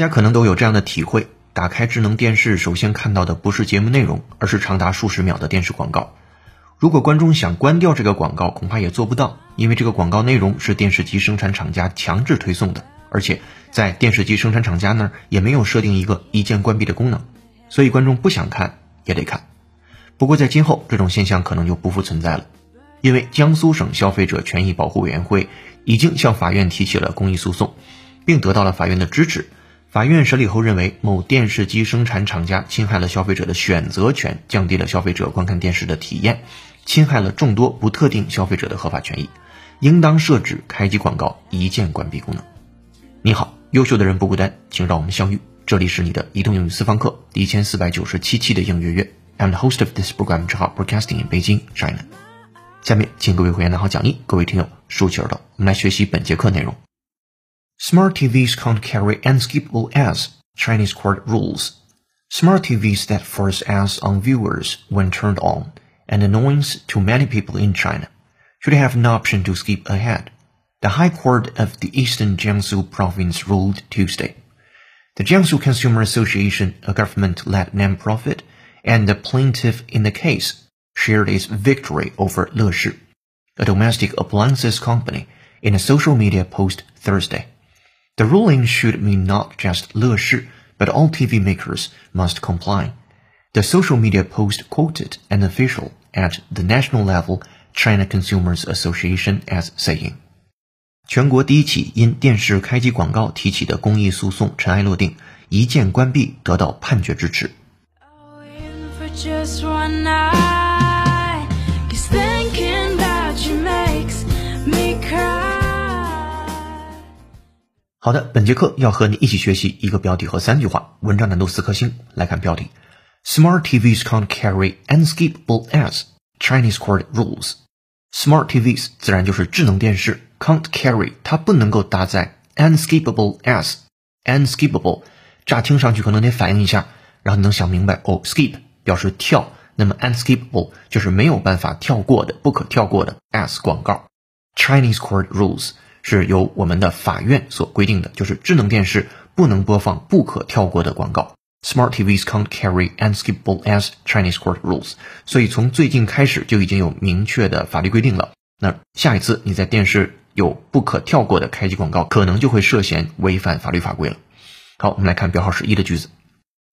大家可能都有这样的体会：打开智能电视，首先看到的不是节目内容，而是长达数十秒的电视广告。如果观众想关掉这个广告，恐怕也做不到，因为这个广告内容是电视机生产厂家强制推送的，而且在电视机生产厂家那儿也没有设定一个一键关闭的功能，所以观众不想看也得看。不过在今后，这种现象可能就不复存在了，因为江苏省消费者权益保护委员会已经向法院提起了公益诉讼，并得到了法院的支持。法院审理后认为，某电视机生产厂家侵害了消费者的选择权，降低了消费者观看电视的体验，侵害了众多不特定消费者的合法权益，应当设置开机广告一键关闭功能。你好，优秀的人不孤单，请让我们相遇。这里是你的移动英语私房课第一千四百九十七期的应月月，I'm the host of this program，正好 broadcasting in Beijing, China。下面请各位会员拿好讲义，各位听友竖起耳朵，我们来学习本节课内容。Smart TVs can't carry unskippable ads, Chinese court rules. Smart TVs that force ads on viewers when turned on, an annoyance to many people in China, should have an option to skip ahead. The High Court of the Eastern Jiangsu province ruled Tuesday. The Jiangsu Consumer Association, a government-led nonprofit, and the plaintiff in the case shared its victory over Leshi, a domestic appliances company, in a social media post Thursday. The ruling should mean not just Le but all TV makers must comply. The social media post quoted an official at the national level China Consumers Association as saying. 全国第一起因电视开机广告提起的公益诉讼尘埃落定，一键关闭得到判决支持。 好的，本节课要和你一起学习一个标题和三句话，文章难度四颗星。来看标题：Smart TVs can't carry unskipable ads. Chinese court rules. Smart TVs 自然就是智能电视，can't carry 它不能够搭载 unskipable ads。unskipable 乍听上去可能得反应一下，然后你能想明白哦，skip 表示跳，那么 unskippable 就是没有办法跳过的、不可跳过的 ads 广告。Chinese court rules。是由我们的法院所规定的，就是智能电视不能播放不可跳过的广告。Smart TVs can't carry unskippable as Chinese court rules. 所以从最近开始就已经有明确的法律规定了。那下一次你在电视有不可跳过的开机广告，可能就会涉嫌违反法律法规了。好，我们来看标号十一的句子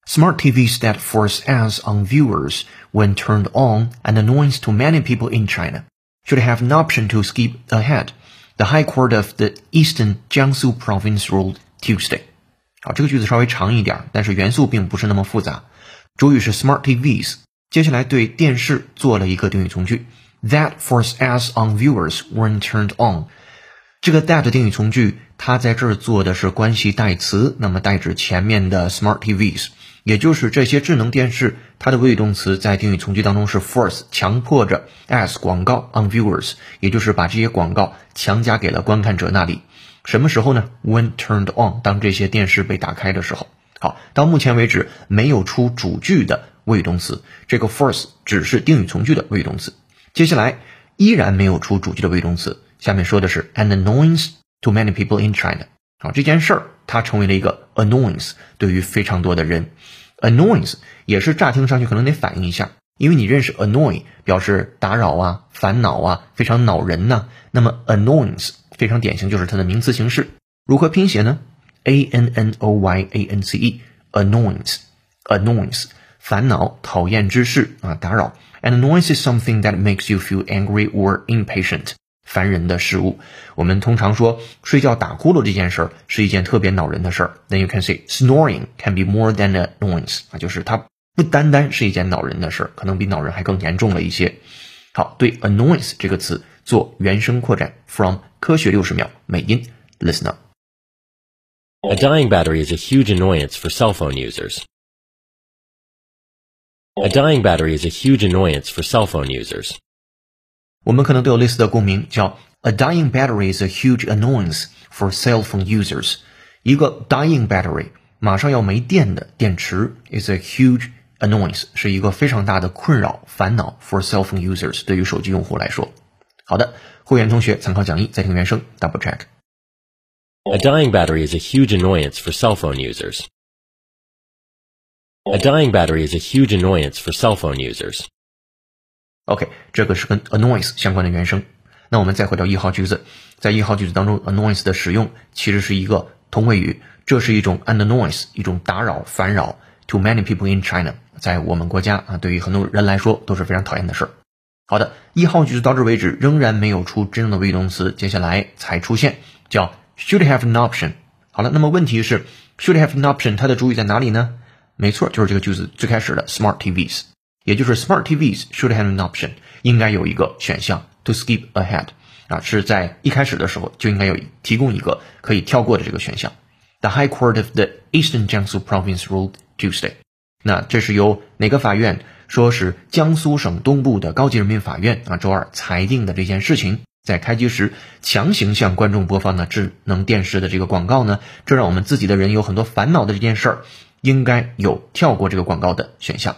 ：Smart TVs that force ads on viewers when turned on and annoys to many people in China should have an option to skip ahead. The High Court of the Eastern Jiangsu Province ruled Tuesday。好，这个句子稍微长一点，但是元素并不是那么复杂。主语是 smart TVs，接下来对电视做了一个定语从句，that force ads on viewers when turned on。 这个 that 定语从句，它在这儿做的是关系代词，那么代指前面的 smart TVs。也就是这些智能电视，它的谓语动词在定语从句当中是 force，强迫着 as 广告 on viewers，也就是把这些广告强加给了观看者那里。什么时候呢？When turned on，当这些电视被打开的时候。好，到目前为止没有出主句的谓语动词，这个 force 只是定语从句的谓语动词。接下来依然没有出主句的谓语动词，下面说的是 an annoyance to many people in China。好，这件事儿它成为了一个 annoyance，对于非常多的人。Annoyance 也是乍听上去可能得反应一下，因为你认识 annoy 表示打扰啊、烦恼啊、非常恼人呐。那么 annoyance 非常典型，就是它的名词形式。如何拼写呢？A N N O Y A N C E，annoyance，annoyance，烦恼、讨厌之事啊，打扰。An annoyance is something that makes you feel angry or impatient. 烦人的事物，我们通常说睡觉打呼噜这件事儿是一件特别恼人的事儿。Then you can say snoring can be more than a noise 啊，就是它不单单是一件恼人的事儿，可能比恼人还更严重了一些。好，对 annoyance 这个词做原声扩展，from 科学六十秒美音，listen up。A dying battery is a huge annoyance for cell phone users. A dying battery is a huge annoyance for cell phone users. 我们可能都有类似的共鸣，叫 "A dying battery is a huge annoyance for cell phone users." 一个 dying battery 马上要没电的电池 is a huge annoyance 是一个非常大的困扰烦恼 for cell phone users 对于手机用户来说。好的，会员同学参考讲义再听原声，double check。 A dying battery is a huge annoyance for cell phone users. A dying battery is a huge annoyance for cell phone users. OK，这个是跟 annoyance 相关的原声。那我们再回到一号句子，在一号句子当中，annoyance 的使用其实是一个同位语，这是一种 annoyance，一种打扰、烦扰。To many people in China，在我们国家啊，对于很多人来说都是非常讨厌的事儿。好的，一号句子到这为止仍然没有出真正的谓语动词，接下来才出现叫 should have an option。好了，那么问题是 should have an option，它的主语在哪里呢？没错，就是这个句子最开始的 smart TVs，也就是 smart TVs should have an option，应该有一个选项 to skip ahead，啊，是在一开始的时候就应该有提供一个可以跳过的这个选项。The High Court of the Eastern Jiangsu Province ruled Tuesday，那这是由哪个法院说是江苏省东部的高级人民法院啊周二裁定的这件事情？在开机时强行向观众播放的智能电视的这个广告呢，这让我们自己的人有很多烦恼的这件事儿。应该有跳过这个广告的选项。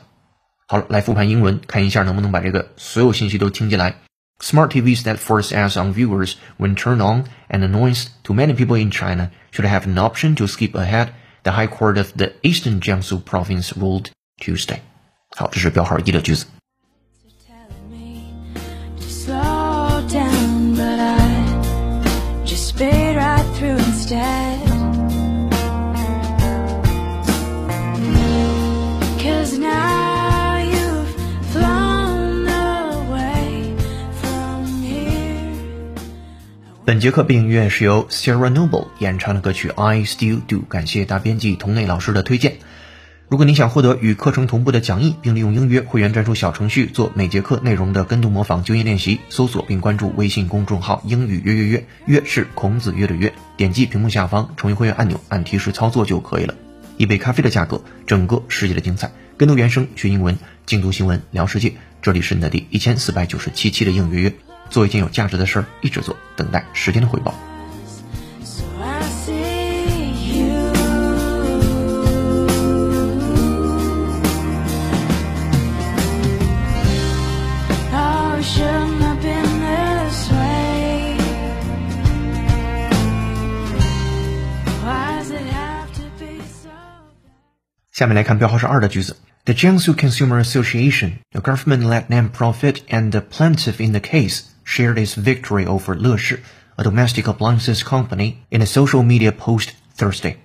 好了，来复盘英文，看一下能不能把这个所有信息都听进来。Smart TVs that force ads on viewers when turned on and annoyance to many people in China should have an option to skip ahead. The High Court of the Eastern Jiangsu Province ruled Tuesday. 好，这是标号一的句子。slow down, but I just sped right through instead. 本节课背景音乐是由 Sarah Noble 演唱的歌曲《I Still Do》，感谢大编辑童内老师的推荐。如果你想获得与课程同步的讲义，并利用英约会员专属小程序做每节课内容的跟读模仿、纠音练习，搜索并关注微信公众号“英语约约约”，约是孔子约的约，点击屏幕下方成为会员按钮，按提示操作就可以了。一杯咖啡的价格，整个世界的精彩。跟读原声学英文，精读新闻聊世界。这里是你的第一千四百九十七期的英语约约，做一件有价值的事儿，一直做，等待时间的回报。So I see you. Oh, it shouldn't have been this way. Why does it have to be so? 下面来看标号是二的句子。The Jiangsu Consumer Association, a government-led non-profit and the plaintiff in the case, shared its victory over Leshi, a domestic appliances company, in a social media post Thursday.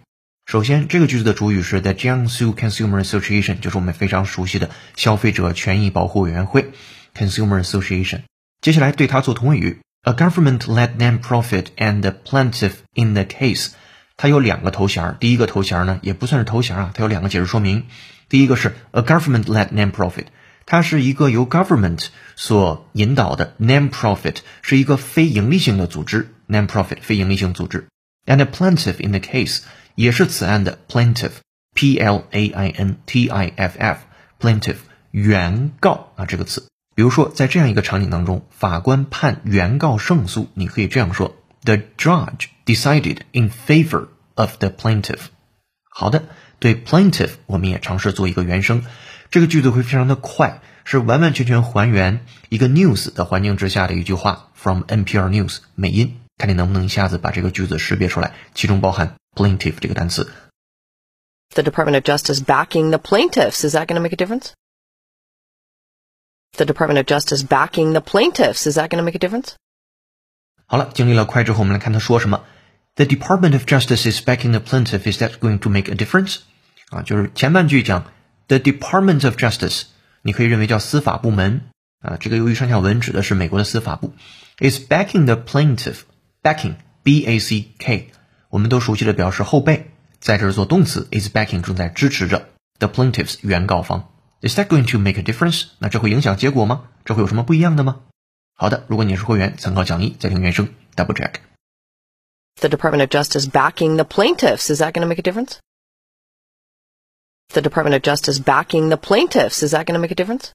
首先，这个句子的主语是 The Jiangsu Consumer Association，就是我们非常熟悉的消费者权益保护委员会 （Consumer Association）。接下来对它做同位语，a government-led non-profit and the plaintiff in the case。它有两个头衔儿，第一个头衔儿呢也不算是头衔儿啊，它有两个解释说明。第一个是 a government-led non-profit， 它是一个由 government 所引导的 non-profit，是一个非盈利性的组织，non-profit 非盈利性组织。And a plaintiff in the case 也是此案的 plaintiff，p l a i n t i f f，plaintiff 原告啊这个词。比如说，在这样一个场景当中，法官判原告胜诉，你可以这样说：The judge decided in favor of the plaintiff。好的，对 plaintiff 我们也尝试做一个原声，这个句子会非常的快，是完完全全还原一个 news 的环境之下的一句话，from NPR News 美音，看你能不能一下子把这个句子识别出来，其中包含 plaintiff 这个单词。 the Department of Justice backing the plaintiffs. Is that going to make a difference? The Department of Justice backing the plaintiffs. Is that going to make a difference? 好了，经历了快之后，我们来看他说什么。The Department of Justice is backing the plaintiff. Is that going to make a difference? 啊，就是前半句讲 The Department of Justice，你可以认为叫司法部门啊。这个由于上下文指的是美国的司法部，is backing the plaintiff。backing b a c k，我们都熟悉的表示后背，在这儿做动词 is backing 正在支持着 the plaintiffs 原告方。Is that going to make a difference？那这会影响结果吗？这会有什么不一样的吗？好的，如果你是会员，参考讲义，再听原声，double check。The Department of Justice backing the plaintiffs. Is that going to make a difference? The Department of Justice backing the plaintiffs. Is that going to make a difference?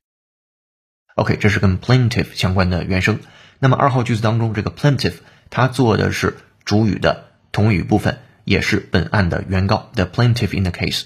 OK，这是跟 plaintiff 相关的原声。那么二号句子当中，这个 plaintiff 它做的是主语的同语部分，也是本案的原告 the plaintiff in the case。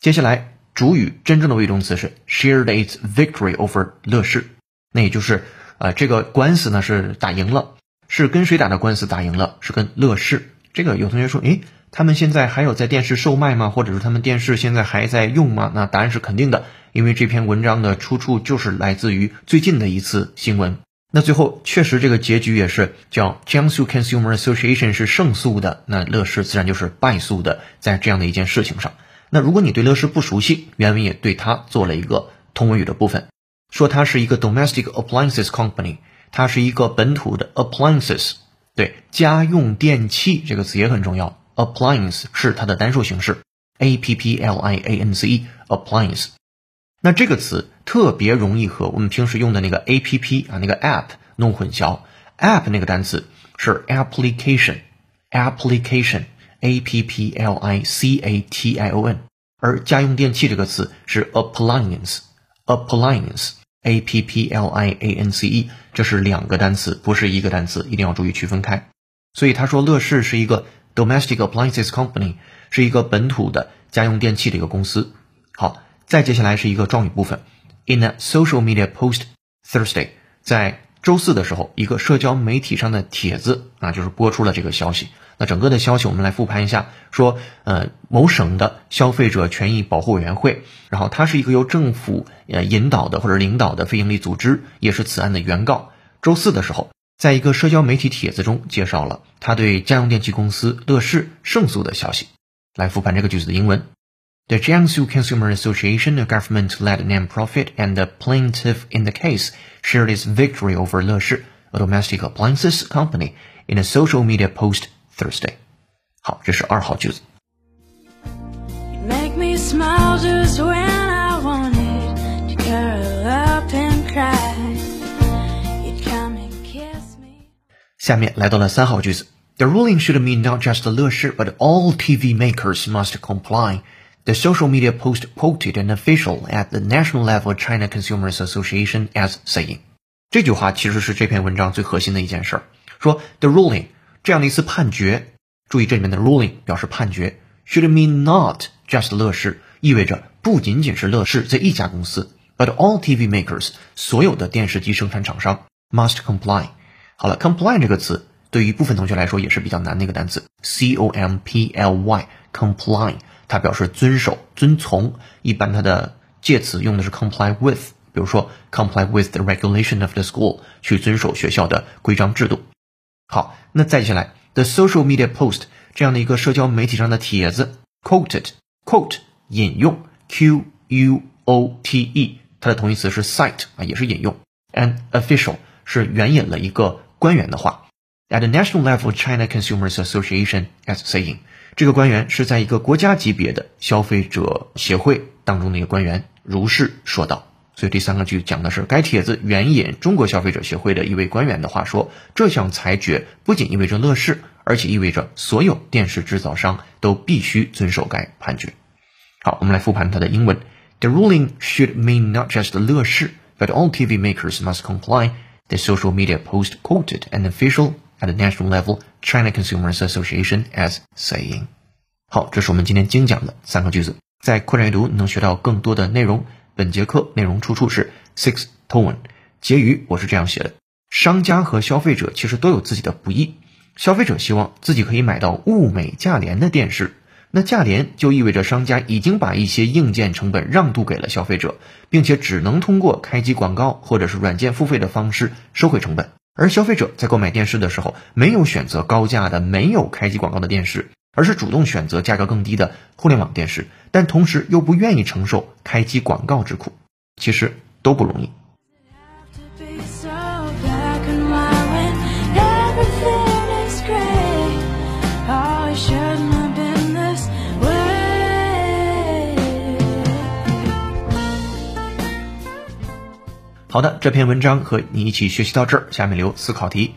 接下来主语真正的谓语动词是 shared its victory over 乐视，那也就是呃这个官司呢是打赢了，是跟谁打的官司打赢了？是跟乐视这个有同学说，诶，他们现在还有在电视售卖吗？或者是他们电视现在还在用吗？那答案是肯定的，因为这篇文章的出处就是来自于最近的一次新闻。那最后确实这个结局也是叫江苏 Consumer Association 是胜诉的，那乐视自然就是败诉的，在这样的一件事情上。那如果你对乐视不熟悉，原文也对它做了一个同文语的部分，说它是一个 domestic appliances company，它是一个本土的 appliances，对家用电器这个词也很重要 ，appliance 是它的单数形式，a p p l i a n c e appliance。那这个词特别容易和我们平时用的那个 A P P 啊，那个 App 弄混淆。App 那个单词是 application，application，A P P L I C A T I O N，而家用电器这个词是 appliance，appliance，A P P L I A N C E，这是两个单词，不是一个单词，一定要注意区分开。所以他说乐视是一个 domestic appliances company，是一个本土的家用电器的一个公司。好。再接下来是一个状语部分，in a social media post Thursday，在周四的时候，一个社交媒体上的帖子啊，就是播出了这个消息。那整个的消息我们来复盘一下，说呃某省的消费者权益保护委员会，然后它是一个由政府呃引导的或者领导的非营利组织，也是此案的原告。周四的时候，在一个社交媒体帖子中介绍了他对家用电器公司乐视胜诉的消息。来复盘这个句子的英文。The Jiangsu Consumer Association, a government-led nonprofit and the plaintiff in the case, shared its victory over Leshi, a domestic appliances company, in a social media post Thursday. 好，这是二号句子。 Make me smile just when 下面来到了三号句子。The ruling should mean not just Leshi, but all TV makers must comply. The social media post quoted an official at the national level China Consumers Association as saying，这句话其实是这篇文章最核心的一件事儿。说 the ruling 这样的一次判决，注意这里面的 ruling 表示判决，should mean not just 乐视，意味着不仅仅是乐视这一家公司，but all TV makers 所有的电视机生产厂商 must comply。 好了，comply 这个词对于部分同学来说也是比较难的一个单词，c o m p l y comply。它表示遵守、遵从，一般它的介词用的是 comply with，比如说 comply with the regulation of the school，去遵守学校的规章制度。好，那再接下来 the social media post 这样的一个社交媒体上的帖子，quoted，quote 引用，q u o t e，它的同义词是 cite 啊，也是引用 an official 是援引了一个官员的话，at the national level China Consumers Association as saying。这个官员是在一个国家级别的消费者协会当中的一个官员，如是说道。所以第三个句讲的是该帖子援引中国消费者协会的一位官员的话说，这项裁决不仅意味着乐视，而且意味着所有电视制造商都必须遵守该判决。好，我们来复盘它的英文。The ruling should mean not just 乐视，but all TV makers must comply. The social media post quoted an official at the national level China Consumers Association as saying。好，这是我们今天精讲的三个句子。在扩展阅读能学到更多的内容。本节课内容出处是 Six Tone。结语我是这样写的：商家和消费者其实都有自己的不易。消费者希望自己可以买到物美价廉的电视，那价廉就意味着商家已经把一些硬件成本让渡给了消费者，并且只能通过开机广告或者是软件付费的方式收回成本。而消费者在购买电视的时候，没有选择高价的没有开机广告的电视，而是主动选择价格更低的互联网电视，但同时又不愿意承受开机广告之苦，其实都不容易。好的，这篇文章和你一起学习到这儿，下面留思考题：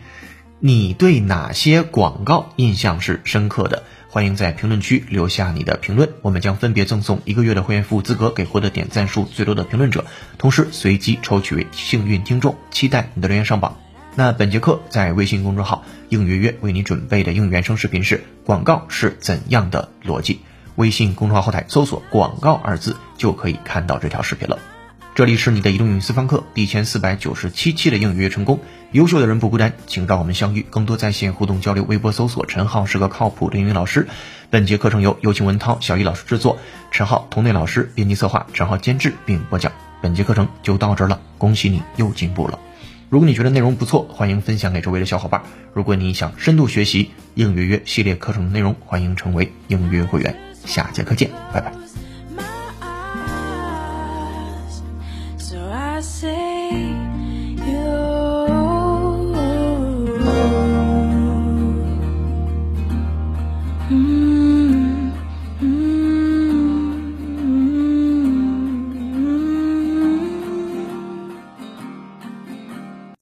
你对哪些广告印象是深刻的？欢迎在评论区留下你的评论，我们将分别赠送一个月的会员服务资格给获得点赞数最多的评论者，同时随机抽取为幸运听众，期待你的留言上榜。那本节课在微信公众号“应约约”为你准备的应原声视频是广告是怎样的逻辑，微信公众号后台搜索“广告”二字就可以看到这条视频了。这里是你的移动英语私房课第一千四百九十七期的英语约成功。优秀的人不孤单，请让我们相遇。更多在线互动交流，微博搜索“陈浩是个靠谱的英语老师”。本节课程由有请文涛、小易老师制作，陈浩同内老师编辑策划，陈浩监制并播讲。本节课程就到这儿了，恭喜你又进步了。如果你觉得内容不错，欢迎分享给周围的小伙伴。如果你想深度学习英语约系列课程的内容，欢迎成为英语约会员。下节课见，拜拜。